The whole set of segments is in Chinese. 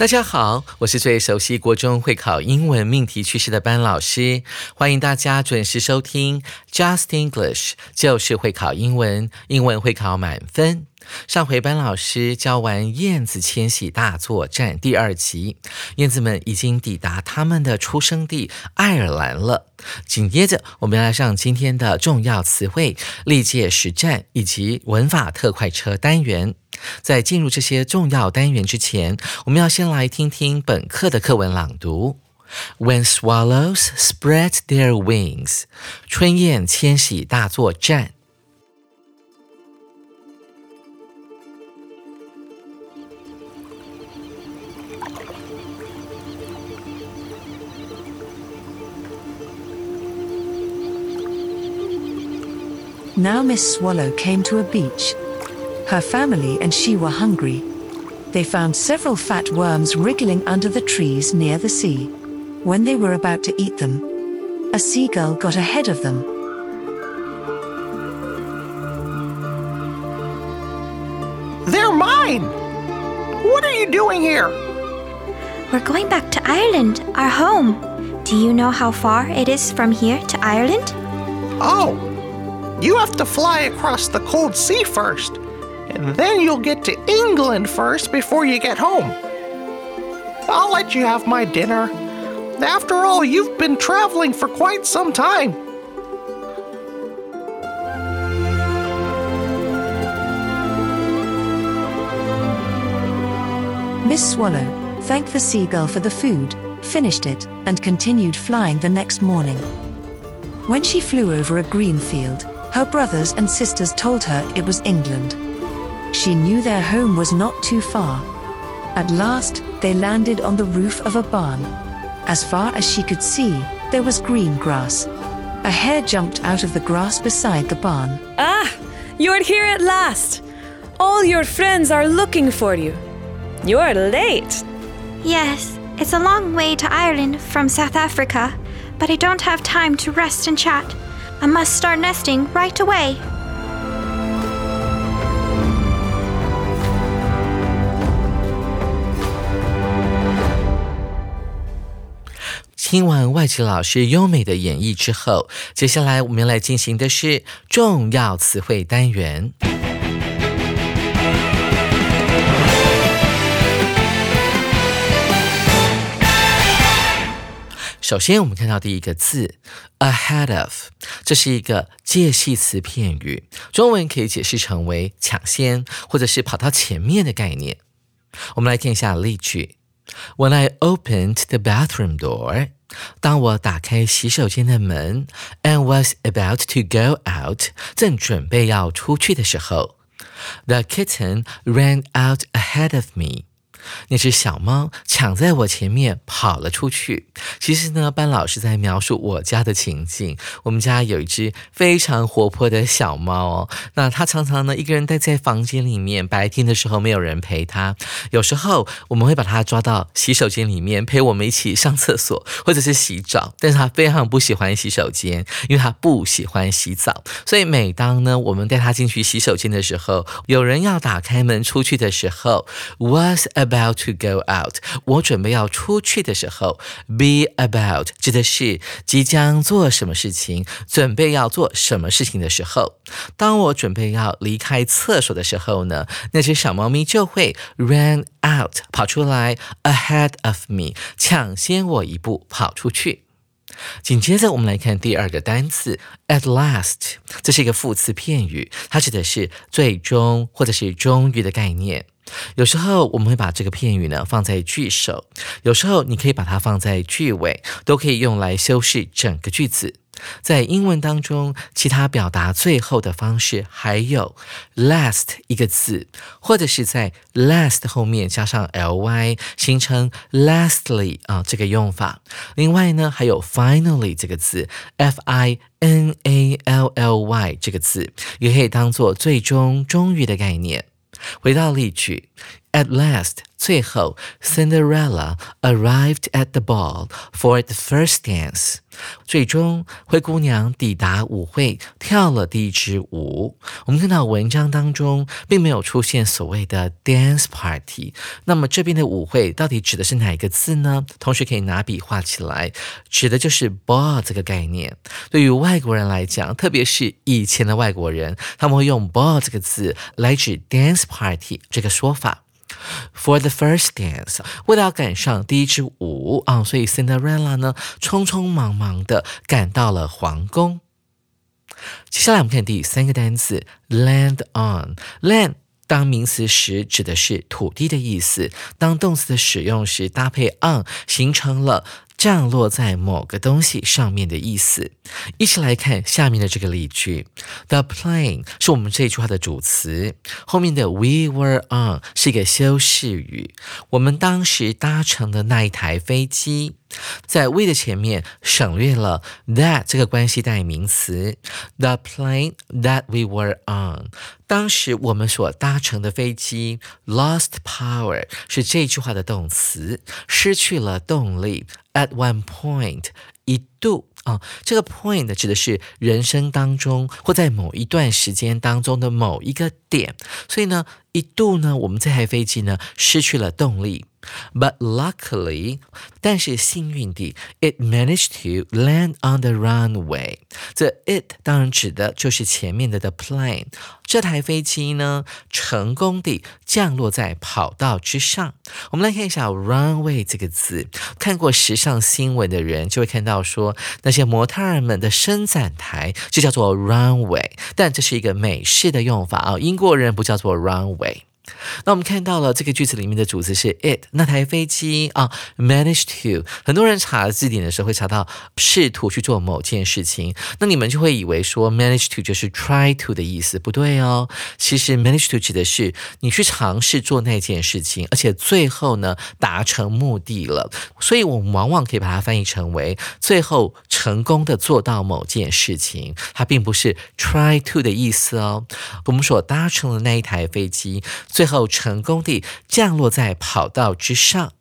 大家好，我是最熟悉国中会考英文命题趋势的班老师，欢迎大家准时收听 Just English，就是会考英文，英文会考满分。上回班老师教完《燕子迁徙大作战》第二集，燕子们已经抵达他们的出生地爱尔兰了。紧接着，我们要来上今天的重要词汇、历届实战以及文法特快车单元。在进入这些重要单元之前，我们要先来听听本课的课文朗读：When swallows spread their wings，春燕迁徙大作战。Now Miss Swallow came to a beach. her family and she were hungry. They found several fat worms wriggling under the trees near the sea. When they were about to eat them, a seagull got ahead of them. They're mine! What are you doing here? We're going back to Ireland, our home. Do you know how far it is from here to Ireland? Oh, you have to fly across the cold sea first, and then you'll get to England first before you get home. I'll let you have my dinner. After all, you've been traveling for quite some time. Miss Swallow thanked the seagull for the food, finished it, and continued flying the next morning. When she flew over a green field, her brothers and sisters told her it was England. She knew their home was not too far. At last, they landed on the roof of a barn. As far as she could see, there was green grass. A hare jumped out of the grass beside the barn. Ah, you're here at last. All your friends are looking for you. You're late. Yes, it's a long way to Ireland from South Africa, but I don't have time to rest and chat. I must start nesting right away. 听完外籍老师优美的演绎之后，接下来我们要来进行的是重要词汇单元。首先，我们看到第一个字 ahead of，这是一个介系词片语，中文可以解释成为抢先或者是跑到前面的概念。我们来看一下例句：When I opened the bathroom door，当我打开洗手间的门，and was about to go out，正准备要出去的时候，the kitten ran out ahead of me。 那只小猫抢在我前面跑了出去。其实呢，班老师在描述我家的情境。我们家有一只非常活泼的小猫哦，那它常常呢一个人待在房间里面，白天的时候没有人陪它。有时候我们会把它抓到洗手间里面陪我们一起上厕所或者是洗澡，但是它非常不喜欢洗手间，因为它不喜欢洗澡。所以每当呢我们带它进去洗手间的时候，有人要打开门出去的时候，was about to go out，我准备要出去的时候，be about 指的是即将做什么事情，准备要做什么事情的时候。当我准备要离开厕所的时候呢，那只小猫咪就会 run out 跑出来 ahead of me，抢先我一步跑出去。紧接着，我们来看第二个单词 at last，这是一个副词片语，它指的是最终或者是终于的概念。有时候我们会把这个片语呢放在句首，有时候你可以把它放在句尾，都可以用来修饰整个句子。在英文当中，其他表达最后的方式还有 last 一个字，或者是在 last 后面加上 ly，形成 lastly 啊这个用法。另外呢，还有 finally 这个字，f i n a l l y 这个字，也可以当做最终、终于的概念。回到例句，At last，最后，Cinderella arrived at the ball for the first dance。最终，灰姑娘抵达舞会，跳了第一支舞。我们看到文章当中并没有出现所谓的 dance party。那么这边的舞会到底指的是哪一个字呢？同学可以拿笔画起来，指的就是 ball 这个概念。对于外国人来讲，特别是以前的外国人，他们会用 ball 这个字来指 dance party 这个说法。For the first dance，为了要赶上第一支舞啊，所以 Cinderella 呢，匆匆忙忙的赶到了皇宫。接下来我们看第三个单词，land on。land 当名词时指的是土地的意思，当动词的使用时搭配 on，形成了。降落在某个东西上面的意思。一起来看下面的这个例句：The plane 是我们这句话的主词，后面的 We were on 是一个修饰语。我们当时搭乘的那一台飞机，在 we 的前面省略了 that 这个关系代名词。The plane that we were on，当时我们所搭乘的飞机 lost power 是这句话的动词，失去了动力。At one point，一度啊，这个 point 指的是人生当中或在某一段时间当中的某一个点，所以呢，一度呢，我们这台飞机呢失去了动力。But luckily，但是幸运地，it managed to land on the runway。这 it 当然指的就是前面的 the plane。这台飞机呢，成功地降落在跑道之上。我们来看一下 runway 这个字，看过时尚新闻的人就会看到说，那些模特儿们的伸展台就叫做 runway，但这是一个美式的用法啊，英国人不叫做 runway。那我们看到了这个句子里面的主词是 it，那台飞机啊，manage to。很多人查字典的时候会查到试图去做某件事情，那你们就会以为说 manage to 就是 try to 的意思，不对哦。其实 manage to 指的是你去尝试做那件事情，而且最后呢达成目的了。所以我们往往可以把它翻译成为最后成功的做到某件事情，它并不是 try to 的意思哦。我们所搭乘的那一台飞机。最后成功地降落在跑道之上。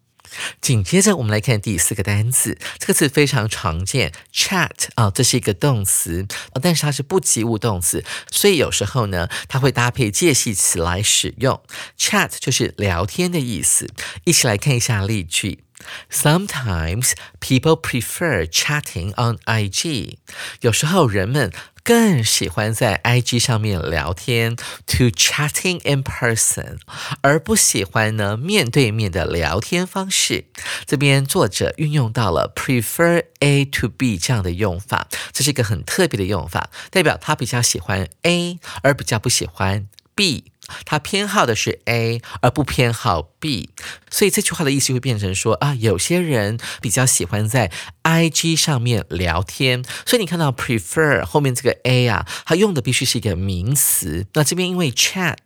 紧接着，我们来看第四个单词，这个词非常常见，chat 啊，这是一个动词，但是它是不及物动词，所以有时候呢，它会搭配介系词来使用。chat 就是聊天的意思。一起来看一下例句：Sometimes people prefer chatting on IG。有时候人们。更喜欢在 IG 上面聊天，to chatting in person，而不喜欢呢面对面的聊天方式。这边作者运用到了 prefer A to B 这样的用法，这是一个很特别的用法，代表他比较喜欢 A，而比较不喜欢 B。他偏好的是 A，而不偏好 B，所以这句话的意思会变成说啊，有些人比较喜欢在 IG 上面聊天，所以你看到 prefer 后面这个 A 啊，它用的必须是一个名词。那这边因为 chat，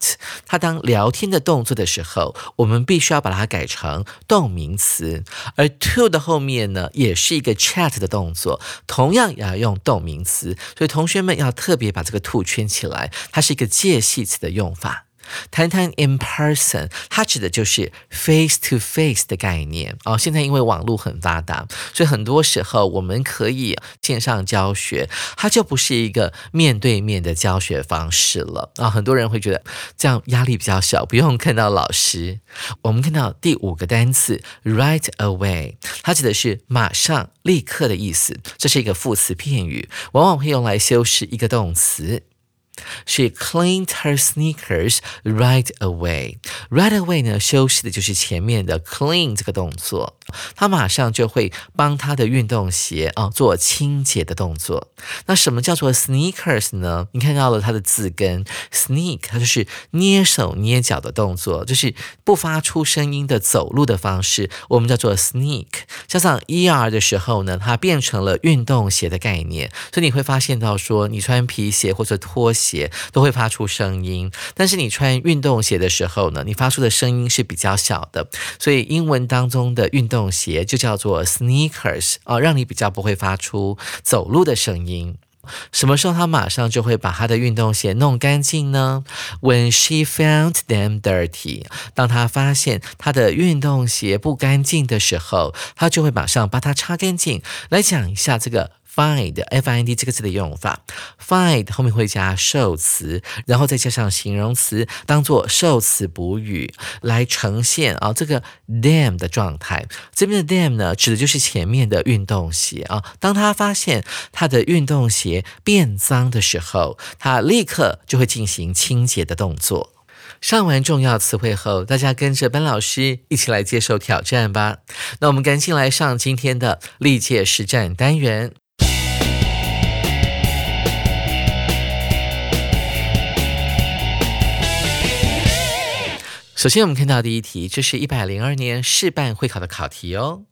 它当聊天的动作的时候，我们必须要把它改成动名词，而 to 的后面呢，也是一个 chat 的动作，同样也要用动名词，所以同学们要特别把这个 to 圈起来，它是一个介系词的用法。谈谈 in person，它指的就是 face to face 的概念哦。现在因为网络很发达，所以很多时候我们可以线上教学，它就不是一个面对面的教学方式了啊。很多人会觉得这样压力比较小，不用看到老师。我们看到第五个单词 right away，它指的是马上、立刻的意思，这是一个副词片语，往往会用来修饰一个动词。She cleaned her sneakers right away. Right away 呢，修饰的就是前面的 clean 这个动作。她马上就会帮她的运动鞋啊做清洁的动作。那什么叫做 sneakers 呢？你看到了它的字根 sneak，它就是捏手捏脚的动作，就是不发出声音的走路的方式，我们叫做 sneak。加上 er 的时候呢，它变成了运动鞋的概念，所以你会发现到说，你穿皮鞋或者拖鞋。都会发出声音，但是你穿运动鞋的时候呢，你发出的声音是比较小的，所以英文当中的运动鞋就叫做 sneakers 啊，让你比较不会发出走路的声音。什么时候他马上就会把他的运动鞋弄干净呢？When she found them dirty，当他发现他的运动鞋不干净的时候，他就会马上把它擦干净。来讲一下这个。Find f i n d 这个字的用法，find 后面会加受词，然后再加上形容词，当做受词补语来呈现啊这个 them 的状态。这边的 them 呢，指的就是前面的运动鞋啊。当他发现他的运动鞋变脏的时候，他立刻就会进行清洁的动作。上完重要词汇后，大家跟着班老师一起来接受挑战吧。那我们赶紧来上今天的历届实战单元。首先，我们看到第一题，这是一百零二年试办会考的考题哦。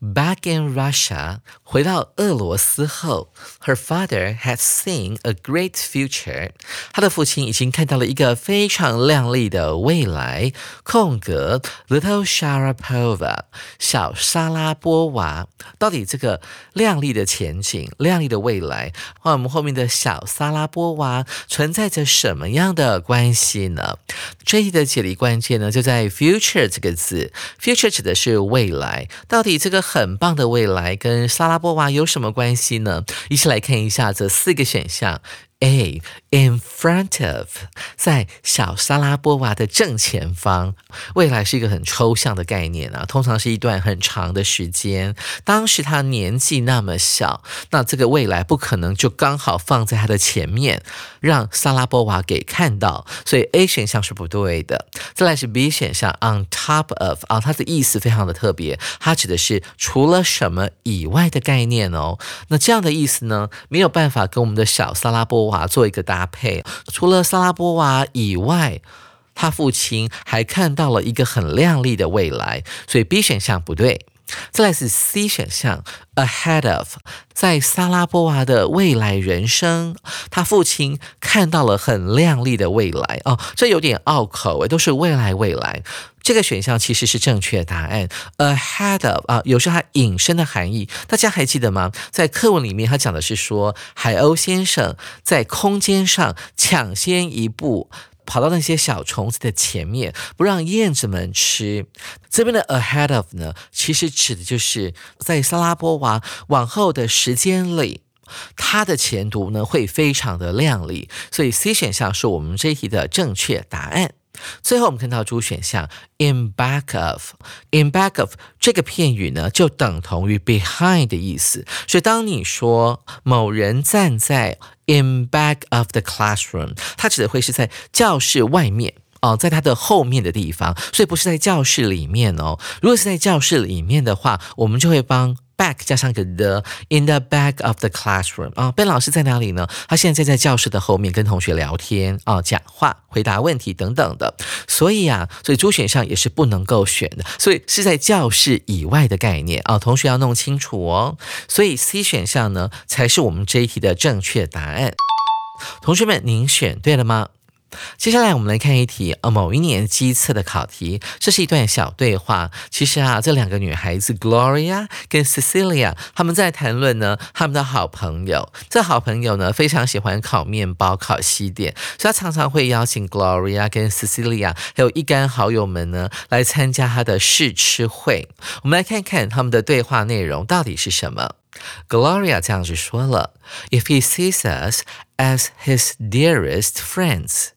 Back in Russia，回到俄罗斯后，her father had seen a great future。他的父亲已经看到了一个非常亮丽的未来。空格，Little Sharapova，小沙拉波娃。到底这个亮丽的前景、亮丽的未来，和我们后面的小沙拉波娃存在着什么样的关系呢？这一题的解题关键呢，就在 future 这个字。future 指的是未来，到底这个。很棒的未来跟莎拉波娃有什么关系呢？一起来看一下这四个选项。A in front of，在小萨拉波娃的正前方。未来是一个很抽象的概念啊，通常是一段很长的时间。当时他年纪那么小，那这个未来不可能就刚好放在他的前面，让萨拉波娃给看到。所以 A 选项是不对的。再来是 B 选项 on top of 啊，它的意思非常的特别，它指的是除了什么以外的概念哦。那这样的意思呢，没有办法跟我们的小萨拉波。娃做一个搭配，除了萨拉波娃以外，他父亲还看到了一个很亮丽的未来，所以 B 选项不对。再来是 C 选项，ahead of，在萨拉波娃的未来人生，他父亲看到了很亮丽的未来哦，这有点拗口诶，都是未来未来。这个选项其实是正确答案，ahead of 啊，有时候它引申的含义，大家还记得吗？在课文里面，他讲的是说，海鸥先生在空间上抢先一步，跑到那些小虫子的前面，不让燕子们吃。这边的 ahead of 呢，其实指的就是在萨拉波娃往后的时间里，他的前途呢会非常的亮丽。所以 C 选项是我们这一题的正确答案。最后，我们看到主选项 in back of，in back of 这个片语呢，就等同于 behind 的意思。所以，当你说某人站在 in back of the classroom，它指的会是在教室外面哦，在它的后面的地方，所以不是在教室里面哦。如果是在教室里面的话，我们就会帮。Back 加上个 the in the back of the classroom 啊，Ben 老师在哪里呢？他现在在教室的后面跟同学聊天啊，讲话、回答问题等等的。所以啊，所以主选项也是不能够选的，所以是在教室以外的概念啊，同学要弄清楚哦。所以 C 选项呢才是我们这一题的正确答案。同学们，您选对了吗？接下来我们来看一题，呃，某一年机测的考题。这是一段小对话。其实啊，这两个女孩子 Gloria 跟 Cecilia，他们在谈论呢，他们的好朋友。这好朋友呢，非常喜欢烤面包、烤西点，所以他常常会邀请 Gloria 跟 Cecilia 还有一干好友们呢，来参加他的试吃会。我们来看看他们的对话内容到底是什么。Gloria 这样子说了：“If he sees us as his dearest friends。”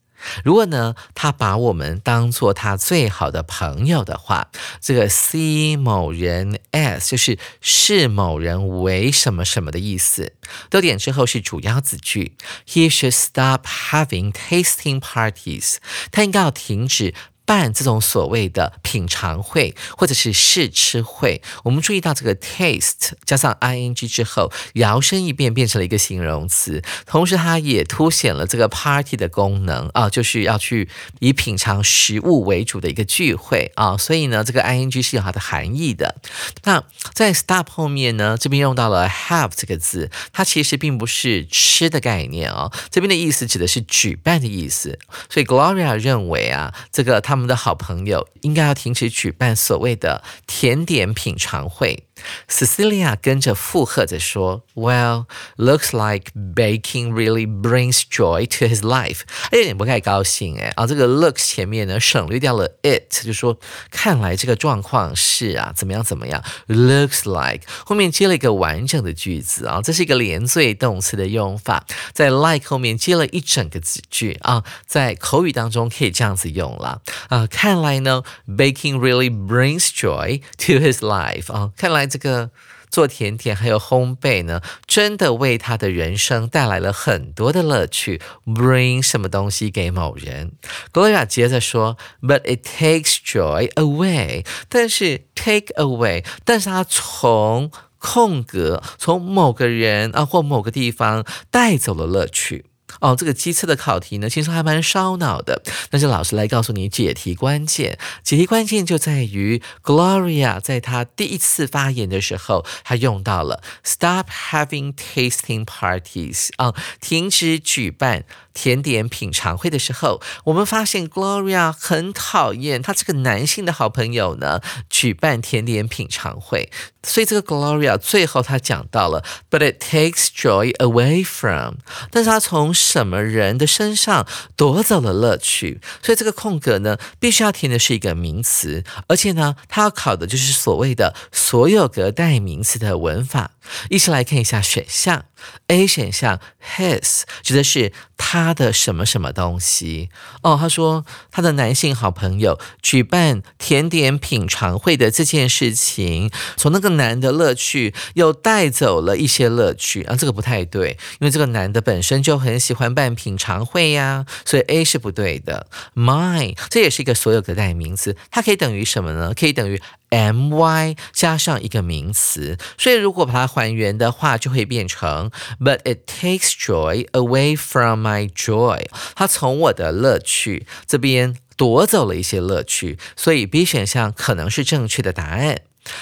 如果呢，他把我们当做他最好的朋友的话，这个 see 某人 as 就是视某人为什么什么的意思。逗点之后是主要子句，He should stop having tasting parties。他应该要停止。办这种所谓的品尝会或者是试吃会，我们注意到这个 taste 加上 ing 之后，摇身一变变成了一个形容词，同时它也凸显了这个 party 的功能啊，就是要去以品尝食物为主的一个聚会啊，所以呢，这个 ing 是有它的含义的。那在 stop 后面呢，这边用到了 have 这个字，它其实并不是吃的概念哦，这边的意思指的是举办的意思，所以 Gloria 认为啊，这个他们。我们的好朋友应该要停止举办所谓的甜点品尝会。Cecilia 跟着附和着说：“Well, looks like baking really brings joy to his life。”有点不太高兴哎啊，这个 looks 前面呢省略掉了 it，就说看来这个状况是啊怎么样怎么样。Looks like 后面接了一个完整的句子啊，这是一个连缀动词的用法，在 like 后面接了一整个子句啊，在口语当中可以这样子用了啊。看来呢，baking really brings joy to his life 啊，看来。这个做甜点还有烘焙呢，真的为他的人生带来了很多的乐趣。Bring 什么东西给某人？Gloria 接着说，But it takes joy away。但是 take away，但是他从空格，从某个人啊或某个地方带走了乐趣。哦，这个机测的考题呢，其实还蛮烧脑的。但是老师来告诉你解题关键，解题关键就在于 Gloria 在她第一次发言的时候，她用到了 Stop having tasting parties 啊，停止举办。甜点品尝会的时候，我们发现 Gloria 很讨厌他这个男性的好朋友呢举办甜点品尝会，所以这个 Gloria 最后他讲到了，But it takes joy away from，但是他从什么人的身上夺走了乐趣，所以这个空格呢必须要填的是一个名词，而且呢它要考的就是所谓的所有格代名词的文法。一起来看一下选项，A 选项 his 指的是他的什么什么东西哦。他说他的男性好朋友举办甜点品尝会的这件事情，从那个男的乐趣又带走了一些乐趣啊，这个不太对，因为这个男的本身就很喜欢办品尝会呀，所以 A 是不对的。My 这也是一个所有的代名词，它可以等于什么呢？可以等于。My 加上一个名词，所以如果把它还原的话，就会变成 But it takes joy away from my joy。它从我的乐趣这边夺走了一些乐趣，所以 B 选项可能是正确的答案。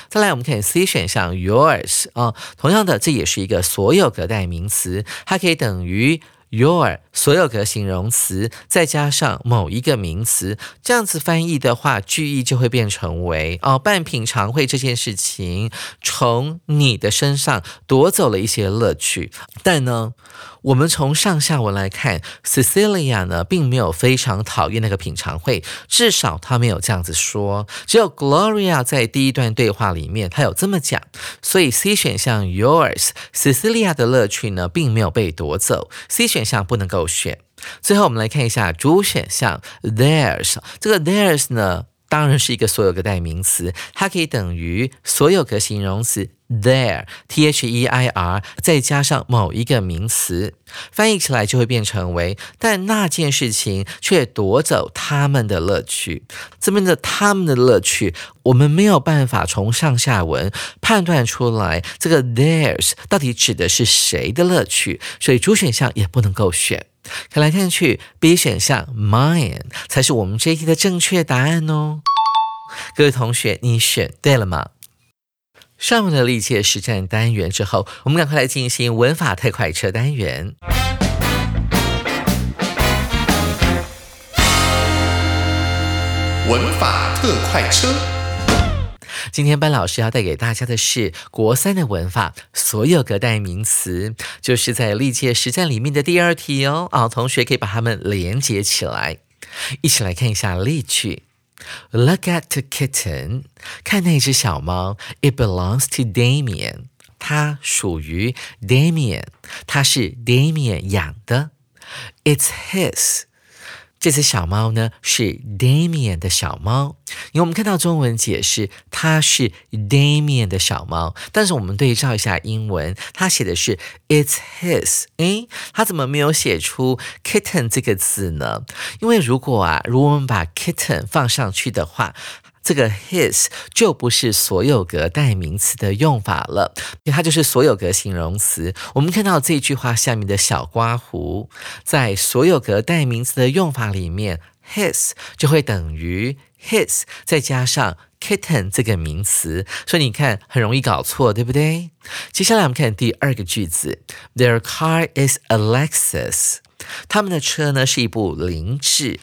再来，我们看 C 选项 yours 啊，同样的，这也是一个所有格代名词，它可以等于。Your 所有格形容词再加上某一个名词，这样子翻译的话，句意就会变成为哦，办品尝会这件事情从你的身上夺走了一些乐趣，但呢。我们从上下文来看，Cecilia 呢并没有非常讨厌那个品尝会，至少她没有这样子说。只有 Gloria 在第一段对话里面，她有这么讲。所以 C 选项 Yours，Cecilia 的乐趣呢并没有被夺走，C 选选项不能够选。最后我们来看一下主选项 Theirs，这个 Theirs 呢当然是一个所有格代名词，它可以等于所有格形容词。There, t h e i r，再加上某一个名词，翻译起来就会变成为，但那件事情却夺走他们的乐趣。这边的他们的乐趣，我们没有办法从上下文判断出来，这个 theirs 到底指的是谁的乐趣，所以主选项也不能够选。看来看去，B 选项 mine 才是我们这一题的正确答案哦。各位同学，你选对了吗？上完了历届实战单元之后，我们赶快来进行文法特快车单元。文法特快车，今天班老师要带给大家的是国三的文法所有格代名词，就是在历届实战里面的第二题哦。啊，同学可以把它们连接起来，一起来看一下例句。Look at the kitten，看那只小猫。It belongs to Damien，它属于 Damien，它是 Damien 养的。It's his，这只小猫呢是 Damien 的小猫，因为我们看到中文解释它是 Damien 的小猫，但是我们对照一下英文，它写的是 It's his，诶，它怎么没有写出 kitten 这个字呢？因为如果啊，如果我们把 kitten 放上去的话。这个 his 就不是所有格代名词的用法了，它就是所有格形容词。我们看到这句话下面的小刮胡，在所有格代名词的用法里面，his 就会等于 his 再加上 kitten 这个名词，所以你看很容易搞错，对不对？接下来我们看第二个句子，Their car is a Lexus，他们的车呢是一部凌志。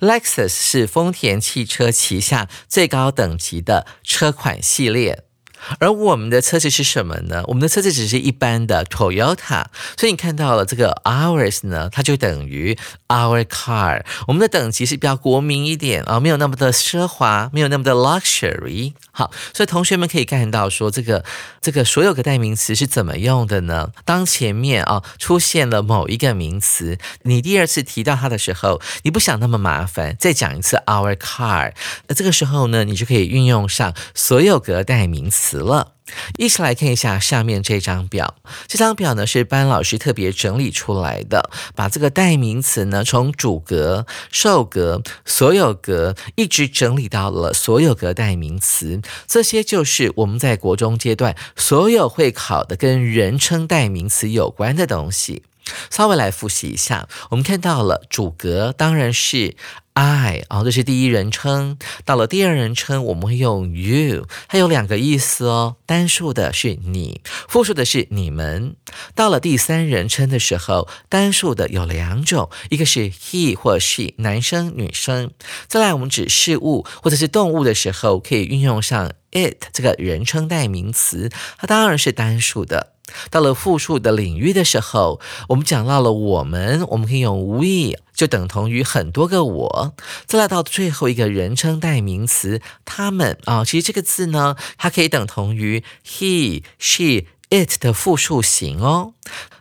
Lexus 是丰田汽车旗下最高等级的车款系列。而我们的车子是什么呢？我们的车子只是一般的 Toyota，所以你看到了这个 ours 呢，它就等于 our car。我们的等级是比较国民一点啊，没有那么的奢华，没有那么的 luxury。好，所以同学们可以看到说，这个这个所有个代名词是怎么用的呢？当前面啊出现了某一个名词，你第二次提到它的时候，你不想那么麻烦，再讲一次 our car，那这个时候呢，你就可以运用上所有格代名词。词了，一起来看一下下面这张表。这张表呢是班老师特别整理出来的，把这个代名词呢从主格、受格、所有格一直整理到了所有格代名词。这些就是我们在国中阶段所有会考的跟人称代名词有关的东西。稍微来复习一下，我们看到了主格当然是。I 哦，这是第一人称。到了第二人称，我们会用 you，它有两个意思哦。单数的是你，复数的是你们。到了第三人称的时候，单数的有两种，一个是 he 或 she，男生女生。再来，我们指事物或者是动物的时候，可以运用上 it 这个人称代名词，它当然是单数的。到了复数的领域的时候，我们讲到了我们，我们可以用 we，就等同于很多个我。再来到最后一个人称代名词，他们啊，其实这个字呢，它可以等同于 he、she、it 的复数型哦。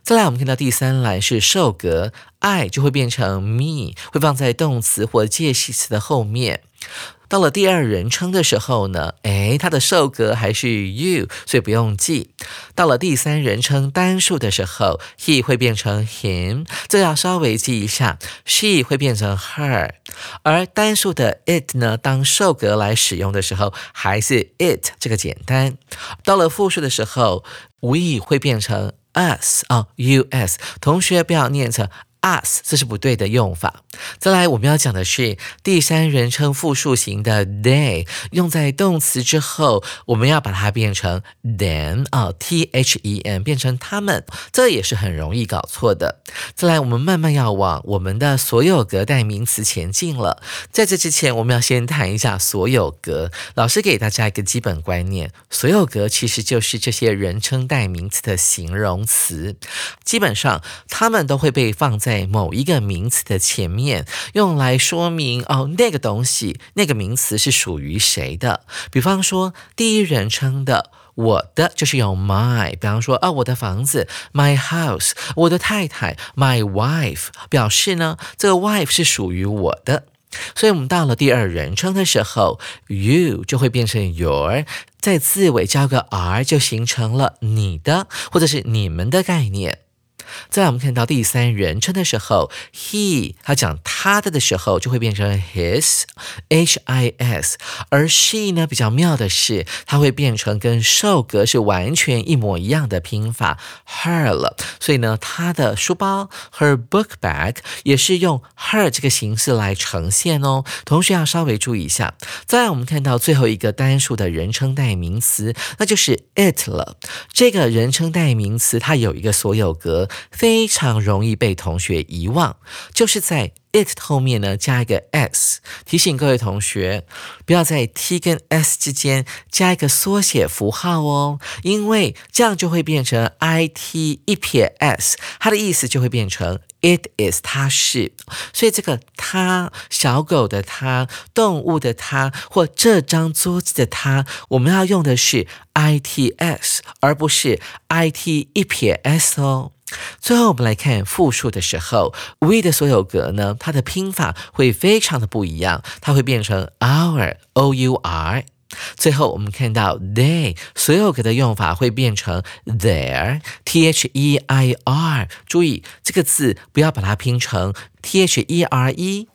再来，我们看到第三栏是受格，I 就会变成 me，会放在动词或介系词的后面。到了第二人称的时候呢，诶，它的受格还是 you，所以不用记。到了第三人称单数的时候，he 会变成 him，这要稍微记一下。she 会变成 her，而单数的 it 呢，当受格来使用的时候，还是 it 这个简单。到了复数的时候，we 会变成 us 啊，us。同学不要念成。Us 这是不对的用法。再来，我们要讲的是第三人称复数型的 they，用在动词之后，我们要把它变成 them 啊，t h e m 变成他们，这也是很容易搞错的。再来，我们慢慢要往我们的所有格代名词前进了。在这之前，我们要先谈一下所有格。老师给大家一个基本观念：所有格其实就是这些人称代名词的形容词，基本上它们都会被放在。在某一个名词的前面，用来说明哦，那个东西、那个名词是属于谁的。比方说，第一人称的“我的”就是用 my。比方说，啊，我的房子 （my house），我的太太 （my wife），表示呢，这个 wife 是属于我的。所以，我们到了第二人称的时候，you 就会变成 your，在字尾加个 r，就形成了你的或者是你们的概念。在我们看到第三人称的时候，he 他讲他的的时候就会变成 his，h i s，而 she 呢比较妙的是，它会变成跟受格是完全一模一样的拼法 her 了。所以呢，他的书包 her book bag 也是用 her 这个形式来呈现哦。同学要稍微注意一下。再我们看到最后一个单数的人称代名词，那就是 it 了。这个人称代名词它有一个所有格。非常容易被同学遗忘，就是在 it 后面呢加一个 s，提醒各位同学不要在 t 跟 s 之间加一个缩写符号哦，因为这样就会变成 i t 一撇 s，它的意思就会变成 it is 它是，所以这个它小狗的它，动物的它，或这张桌子的它，我们要用的是 i t s，而不是 i t 一撇 s 哦。最后，我们来看复数的时候，we 的所有格呢，它的拼法会非常的不一样，它会变成 our o u r。最后，我们看到 they 所有格的用法会变成 their t h e i r。注意这个字不要把它拼成 t h e r e。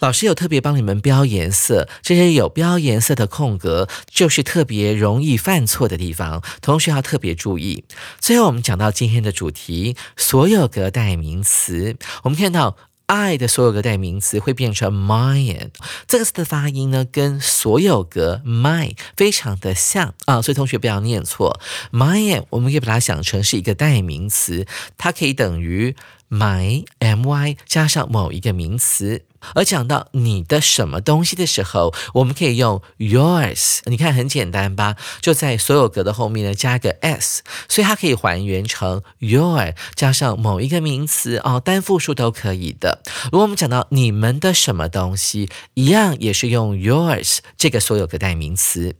老师有特别帮你们标颜色，这些有标颜色的空格就是特别容易犯错的地方，同学要特别注意。最后，我们讲到今天的主题，所有格代名词，我们看到。I 的所有格代名词会变成 mine，这个词的发音呢，跟所有格 my 非常的像啊，所以同学不要念错。mine 我们可以把它想成是一个代名词，它可以等于 my my 加上某一个名词。而讲到你的什么东西的时候，我们可以用 yours。你看很简单吧？就在所有格的后面呢加个 s，所以它可以还原成 your 加上某一个名词哦，单复数都可以的。如果我们讲到你们的什么东西，一样也是用 yours 这个所有格代名词。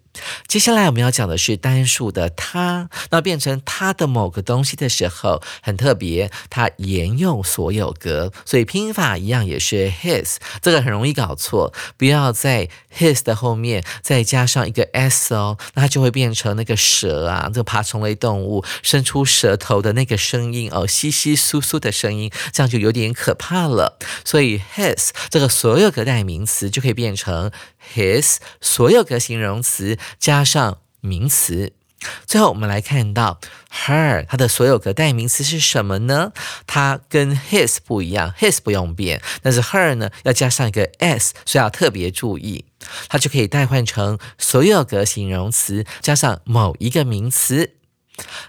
接下来我们要讲的是单数的它，那变成它的某个东西的时候，很特别，它沿用所有格，所以拼法一样也是 his，这个很容易搞错，不要在 his 的后面再加上一个 s 哦，那它就会变成那个蛇啊，这个爬虫类动物伸出舌头的那个声音哦，稀稀疏疏的声音，这样就有点可怕了。所以 his 这个所有格代名词就可以变成 his 所有格形容词。加上名词，最后我们来看到 her，它的所有格代名词是什么呢？它跟 his 不一样，his 不用变，但是 her 呢要加上一个 s，所以要特别注意，它就可以代换成所有格形容词加上某一个名词。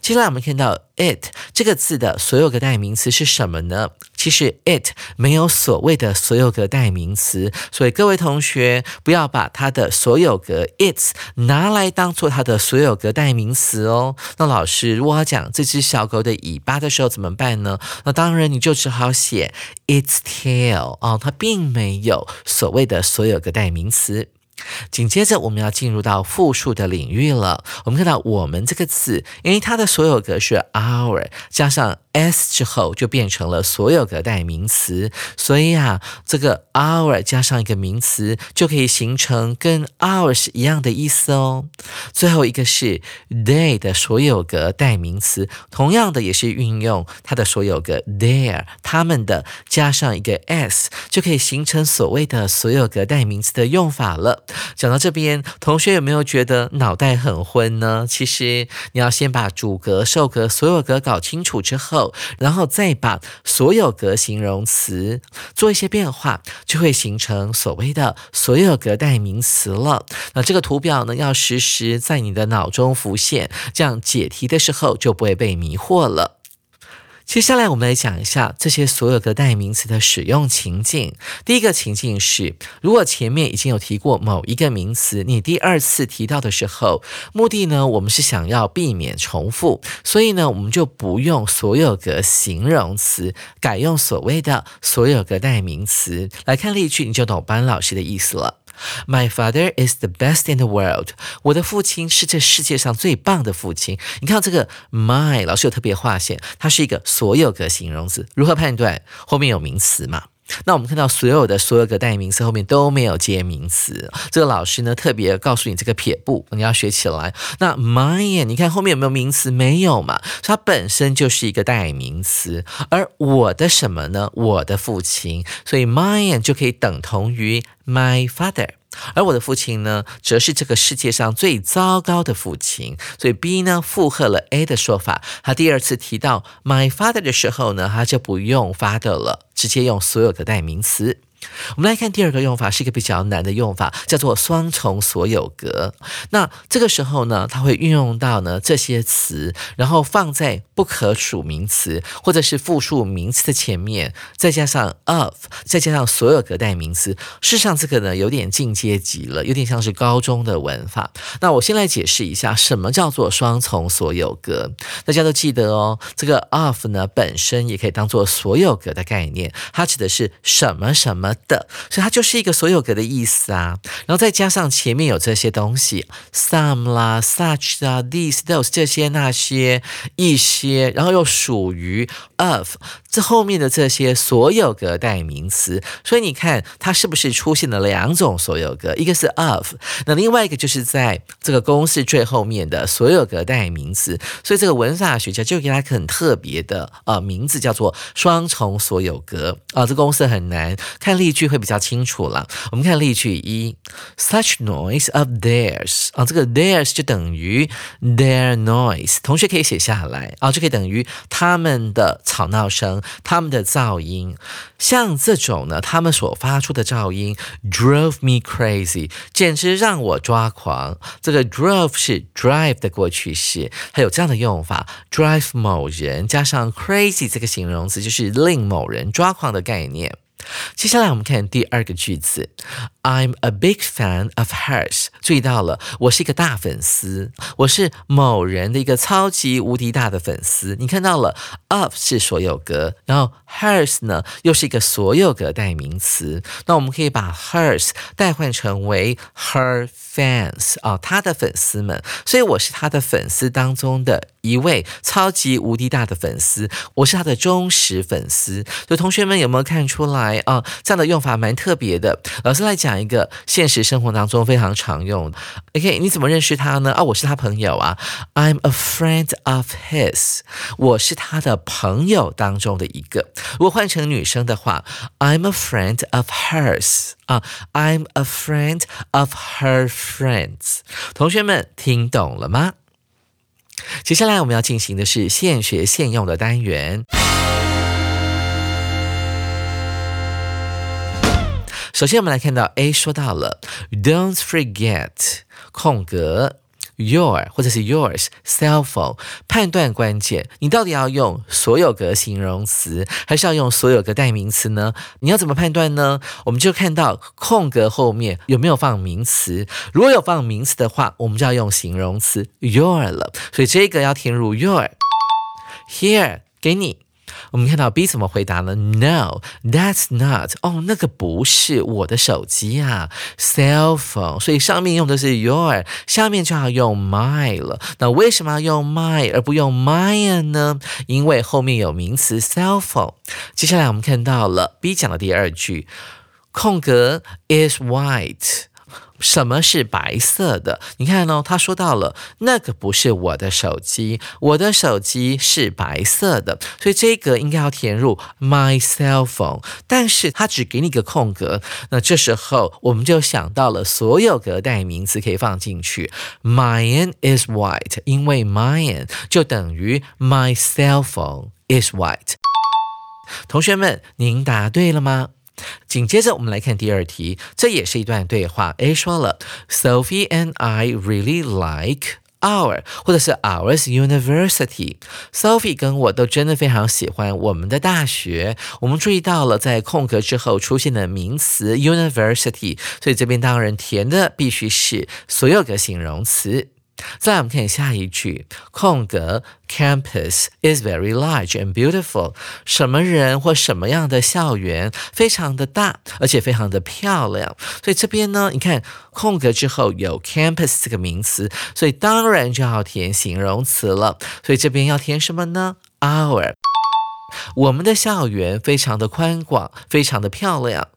接下来我们看到 it 这个字的所有格代名词是什么呢？其实 it 没有所谓的所有格代名词，所以各位同学不要把它的所有格 it 拿来当做它的所有格代名词哦。那老师如果要讲这只小狗的尾巴的时候怎么办呢？那当然你就只好写 its tail 哦，它并没有所谓的所有格代名词。紧接着，我们要进入到复数的领域了。我们看到“我们”这个词，因为它的所有格是 our 加上。s 之后就变成了所有格代名词，所以啊，这个 our 加上一个名词就可以形成跟 ours 一样的意思哦。最后一个是 they 的所有格代名词，同样的也是运用它的所有格 their 他们的加上一个 s 就可以形成所谓的所有格代名词的用法了。讲到这边，同学有没有觉得脑袋很昏呢？其实你要先把主格、受格、所有格搞清楚之后。然后再把所有格形容词做一些变化，就会形成所谓的所有格代名词了。那这个图表呢，要实时在你的脑中浮现，这样解题的时候就不会被迷惑了。接下来我们来讲一下这些所有的代名词的使用情境。第一个情境是，如果前面已经有提过某一个名词，你第二次提到的时候，目的呢，我们是想要避免重复，所以呢，我们就不用所有格形容词，改用所谓的所有格代名词。来看例句，你就懂班老师的意思了。My father is the best in the world。我的父亲是这世界上最棒的父亲。你看这个 my，老师有特别划线，它是一个所有格形容词。如何判断？后面有名词嘛？那我们看到所有的所有的代名词后面都没有接名词。这个老师呢特别告诉你这个撇步，你要学起来。那 my，你看后面有没有名词？没有嘛？它本身就是一个代名词。而我的什么呢？我的父亲，所以 my 就可以等同于 my father。而我的父亲呢，则是这个世界上最糟糕的父亲。所以 B 呢附和了 A 的说法。他第二次提到 my father 的时候呢，他就不用 father 了，直接用所有的代名词。我们来看第二个用法，是一个比较难的用法，叫做双重所有格。那这个时候呢，它会运用到呢这些词，然后放在不可数名词或者是复数名词的前面，再加上 of，再加上所有格代名词。事实上，这个呢有点进阶级了，有点像是高中的文法。那我先来解释一下，什么叫做双重所有格。大家都记得哦，这个 of 呢本身也可以当做所有格的概念，它指的是什么什么。的，所以它就是一个所有格的意思啊。然后再加上前面有这些东西，some 啦、such 啊、these、those 这些那些一些，然后又属于 of 这后面的这些所有格代名词，所以你看它是不是出现了两种所有格？一个是 of，那另外一个就是在这个公式最后面的所有格代名词。所以这个文法学家就给它很特别的呃名字，叫做双重所有格啊。这公式很难，看例句会比较清楚了。我们看例句一，such noise of theirs 啊，这个 theirs 就等于 their noise，同学可以写下来啊，就可以等于他们的吵闹声。他们的噪音，像这种呢，他们所发出的噪音，drove me crazy，简直让我抓狂。这个 drove 是 drive 的过去式，还有这样的用法，drive 某人加上 crazy 这个形容词，就是令某人抓狂的概念。接下来我们看第二个句子，I'm a big fan of hers。注意到了，我是一个大粉丝，我是某人的一个超级无敌大的粉丝。你看到了，of 是所有格，然后 hers 呢又是一个所有格代名词。那我们可以把 hers 代换成为 her fans 啊，他的粉丝们。所以我是他的粉丝当中的一位超级无敌大的粉丝，我是他的忠实粉丝。所以同学们有没有看出来？啊，这样的用法蛮特别的。老师来讲一个现实生活当中非常常用。OK，你怎么认识他呢？啊，我是他朋友啊。I'm a friend of his，我是他的朋友当中的一个。如果换成女生的话，I'm a friend of hers 啊，I'm a friend of her friends。同学们听懂了吗？接下来我们要进行的是现学现用的单元。首先，我们来看到 A 说到了，Don't forget 空格 your 或者是 yours cell phone。判断关键，你到底要用所有格形容词，还是要用所有格代名词呢？你要怎么判断呢？我们就看到空格后面有没有放名词。如果有放名词的话，我们就要用形容词 your 了。所以这个要填入 your。Here 给你。我们看到 B 怎么回答呢？No, that's not。哦，那个不是我的手机啊，cell phone。所以上面用的是 your，下面就要用 my 了。那为什么要用 my 而不用 mine 呢？因为后面有名词 cell phone。接下来我们看到了 B 讲的第二句，空格 is white。什么是白色的？你看哦，他说到了那个不是我的手机，我的手机是白色的，所以这个应该要填入 my cell phone。但是他只给你个空格，那这时候我们就想到了所有格代名词可以放进去。Mine is white，因为 mine 就等于 my cell phone is white。同学们，您答对了吗？紧接着，我们来看第二题，这也是一段对话。A 说了，Sophie and I really like our，或者是 ours university。Sophie 跟我都真的非常喜欢我们的大学。我们注意到了，在空格之后出现的名词 university，所以这边当然填的必须是所有的形容词。再我们看下一句，空格 campus is very large and beautiful。什么人或什么样的校园非常的大，而且非常的漂亮。所以这边呢，你看空格之后有 campus 这个名词，所以当然就要填形容词了。所以这边要填什么呢？Our。我们的校园非常的宽广，非常的漂亮。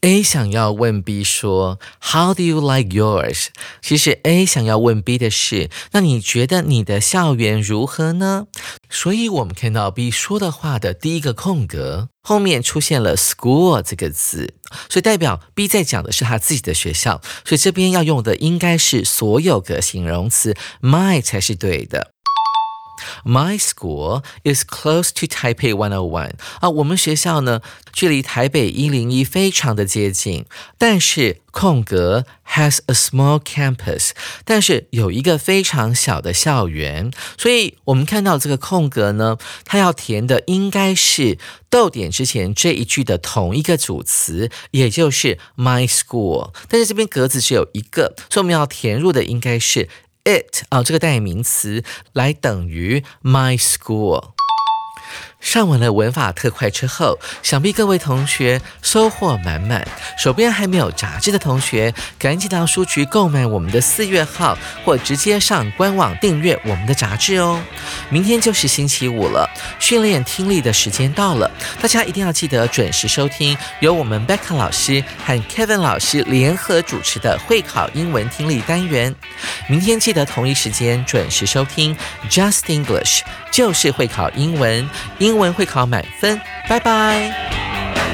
A 想要问 B 说，How do you like yours？其实 A 想要问 B 的是，那你觉得你的校园如何呢？所以我们看到 B 说的话的第一个空格后面出现了 school 这个字，所以代表 B 在讲的是他自己的学校，所以这边要用的应该是所有个形容词 my 才是对的。My school is close to Taipei 101啊，我们学校呢距离台北一零一非常的接近，但是空格 has a small campus，但是有一个非常小的校园，所以我们看到这个空格呢，它要填的应该是逗点之前这一句的同一个主词，也就是 my school，但是这边格子只有一个，所以我们要填入的应该是。It 啊，这个代名词来等于 my school。上完了文法特快之后，想必各位同学收获满满。手边还没有杂志的同学，赶紧到书局购买我们的四月号，或直接上官网订阅我们的杂志哦。明天就是星期五了，训练听力的时间到了，大家一定要记得准时收听由我们 Becca 老师和 Kevin 老师联合主持的会考英文听力单元。明天记得同一时间准时收听 Just English，就是会考英文英，中文会考满分拜拜。